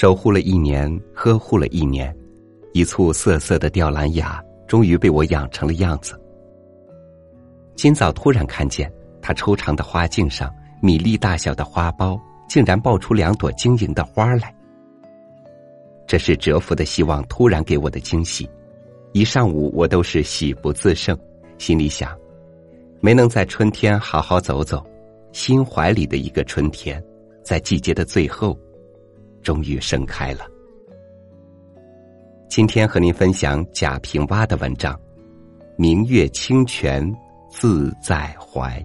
守护了一年，呵护了一年，一簇瑟瑟的吊兰芽，终于被我养成了样子。今早突然看见它抽长的花茎上，米粒大小的花苞竟然爆出两朵晶莹的花来。这是蛰伏的希望突然给我的惊喜，一上午我都是喜不自胜，心里想，没能在春天好好走走，心怀里的一个春天，在季节的最后，终于盛开了。今天和您分享贾平凹的文章，《明月清泉》。自在怀，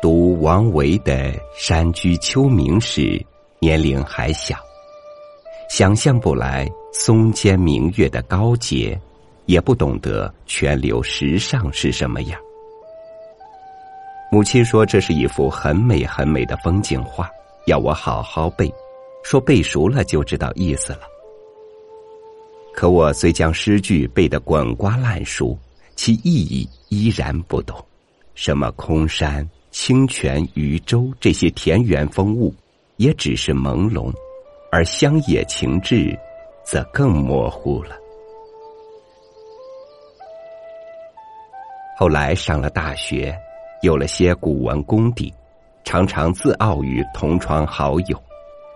读王维的《山居秋暝》时，年龄还小，想象不来松间明月的高洁，也不懂得泉流石上是什么样。母亲说：“这是一幅很美很美的风景画，要我好好背，说背熟了就知道意思了。”可我虽将诗句背得滚瓜烂熟，其意义依然不懂。什么空山、清泉、渔舟这些田园风物，也只是朦胧；而乡野情致，则更模糊了。后来上了大学。有了些古文功底，常常自傲于同窗好友，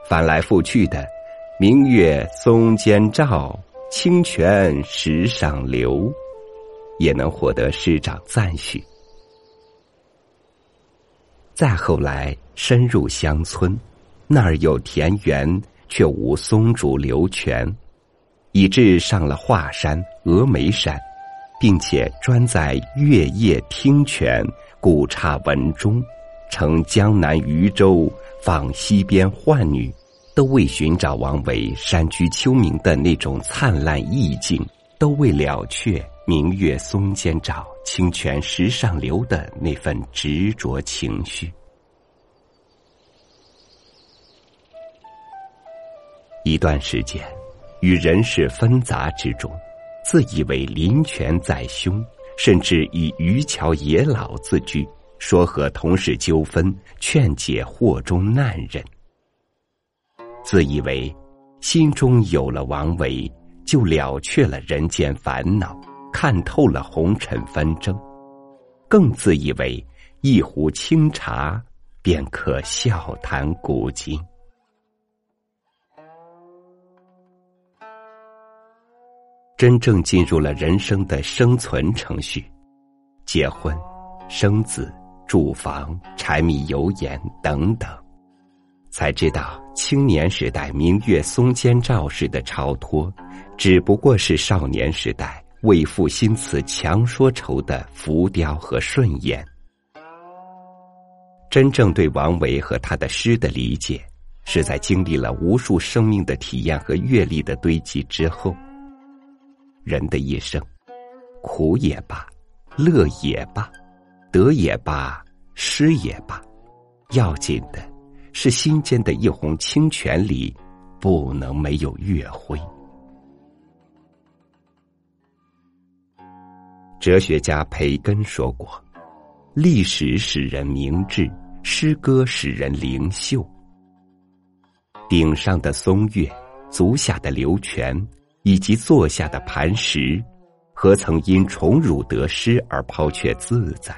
翻来覆去的“明月松间照，清泉石上流”，也能获得师长赞许。再后来深入乡村，那儿有田园，却无松竹流泉，以致上了华山、峨眉山，并且专在月夜听泉。古刹文中，乘江南渔舟访西边浣女，都为寻找王维山居秋暝的那种灿烂意境，都为了却明月松间照，清泉石上流的那份执着情绪。一段时间，与人事纷杂之中，自以为林泉在胸。甚至以渔樵野老自居，说和同事纠纷，劝解祸中难人。自以为心中有了王维，就了却了人间烦恼，看透了红尘纷争，更自以为一壶清茶便可笑谈古今。真正进入了人生的生存程序，结婚、生子、住房、柴米油盐等等，才知道青年时代明月松间照时的超脱，只不过是少年时代为赋新词强说愁的浮雕和顺眼。真正对王维和他的诗的理解，是在经历了无数生命的体验和阅历的堆积之后。人的一生，苦也罢，乐也罢，得也罢，失也罢，要紧的是心间的一泓清泉里不能没有月辉。哲学家培根说过：“历史使人明智，诗歌使人灵秀。顶上的松月，足下的流泉。”以及坐下的磐石，何曾因宠辱得失而抛却自在？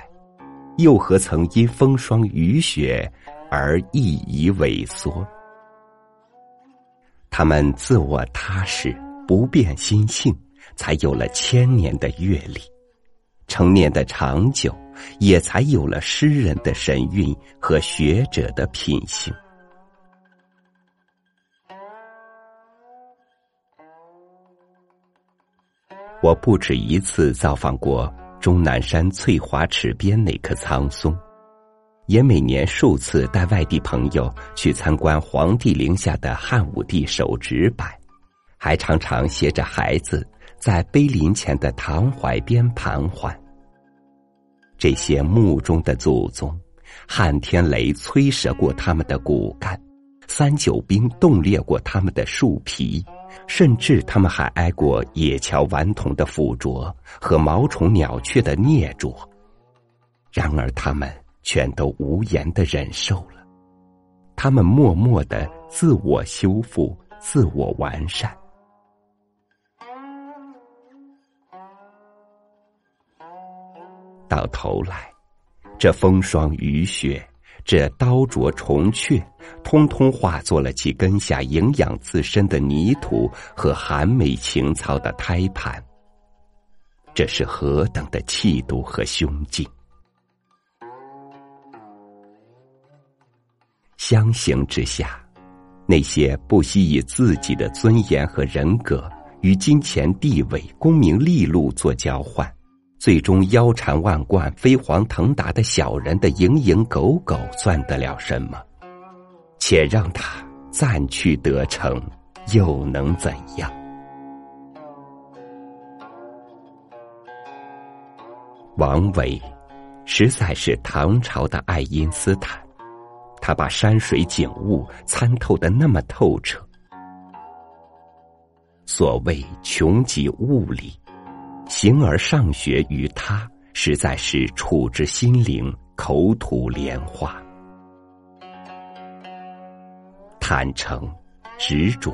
又何曾因风霜雨雪而意移萎缩？他们自我踏实，不变心性，才有了千年的阅历，成年的长久，也才有了诗人的神韵和学者的品性。我不止一次造访过终南山翠华池边那棵苍松，也每年数次带外地朋友去参观黄帝陵下的汉武帝手指柏，还常常携着孩子在碑林前的唐槐边盘桓。这些墓中的祖宗，汉天雷摧折过他们的骨干，三九兵冻裂过他们的树皮，甚至他们还挨过野桥顽童的附着和毛虫鸟雀的啮啄。然而，他们全都无言的忍受了，他们默默的自我修复、自我完善。到头来，这风霜雨雪，这刀琢虫雀，通通化作了其根下营养自身的泥土和寒美情操的胎盘。这是何等的气度和胸襟！相形之下，那些不惜以自己的尊严和人格与金钱、地位、功名利禄做交换。最终腰缠万贯、飞黄腾达的小人的蝇营狗苟算得了什么？且让他暂去得逞，又能怎样？王维实在是唐朝的爱因斯坦，他把山水景物参透的那么透彻。所谓穷极物理。形而上学于他，实在是触之心灵，口吐莲花。坦诚、执着、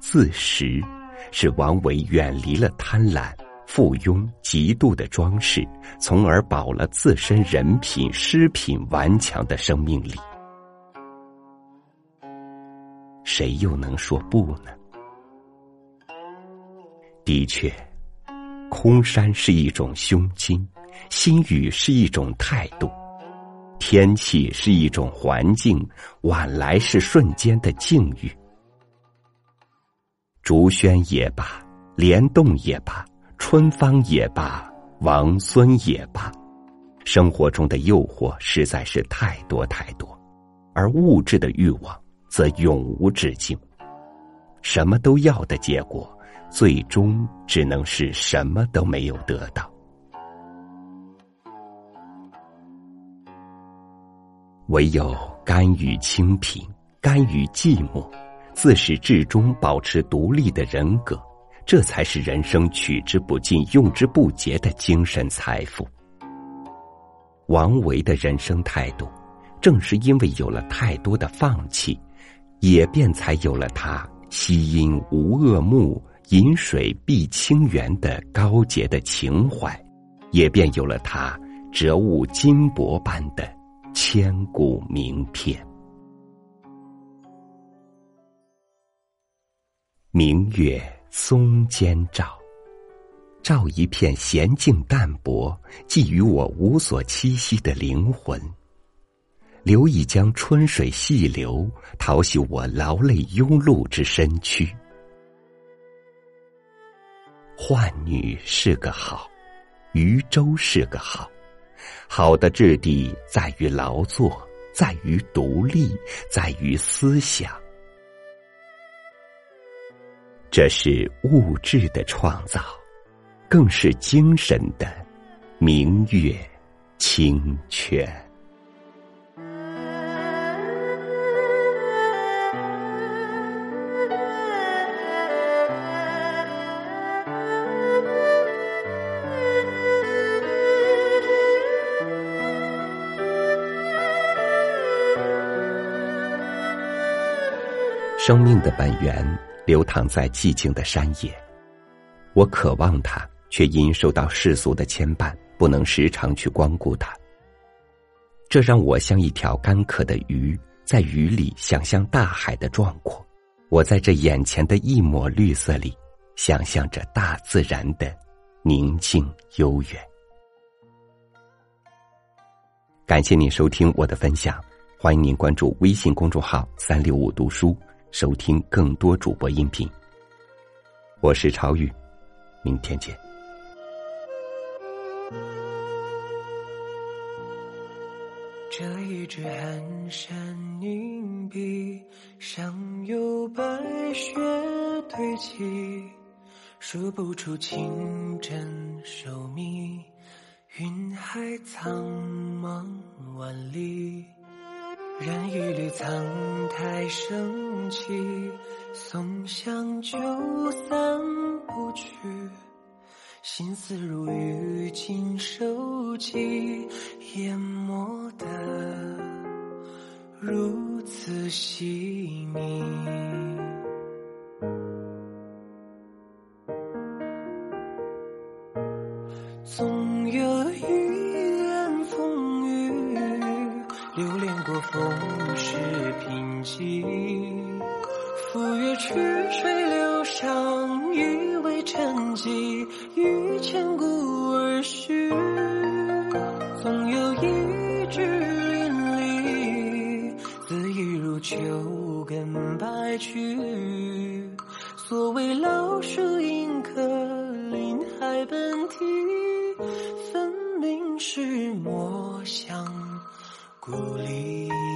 自食，使王维远离了贪婪、附庸、极度的装饰，从而保了自身人品、诗品顽强的生命力。谁又能说不呢？的确。空山是一种胸襟，心语是一种态度，天气是一种环境，晚来是瞬间的境遇。竹轩也罢，莲动也罢，春芳也罢，王孙也罢，生活中的诱惑实在是太多太多，而物质的欲望则永无止境，什么都要的结果。最终只能是什么都没有得到。唯有甘于清贫，甘于寂寞，自始至终保持独立的人格，这才是人生取之不尽、用之不竭的精神财富。王维的人生态度，正是因为有了太多的放弃，也便才有了他惜阴无恶木。饮水碧清源的高洁的情怀，也便有了他折物金箔般的千古名篇。明月松间照，照一片闲静淡泊、寄予我无所栖息的灵魂；留一江春水细流，淘洗我劳累庸碌之身躯。浣女是个好，渔舟是个好，好的质地在于劳作，在于独立，在于思想。这是物质的创造，更是精神的明月清泉。生命的本源流淌在寂静的山野，我渴望它，却因受到世俗的牵绊，不能时常去光顾它。这让我像一条干渴的鱼，在雨里想象大海的壮阔。我在这眼前的一抹绿色里，想象着大自然的宁静悠远。感谢您收听我的分享，欢迎您关注微信公众号“三六五读书”。收听更多主播音频，我是超宇，明天见。这一支寒山凝碧，上有白雪堆积，数不出清真寿密，云海苍茫万里。任一缕苍苔升起，松香就散不去。心思如雨尽收集，淹没得如此细腻。总有一风世贫瘠。赴约曲水流觞，以为沉寂，欲千古而续。总有一句淋漓，恣意如秋根白去。所谓老树迎客，林海奔啼，分明是墨香故里。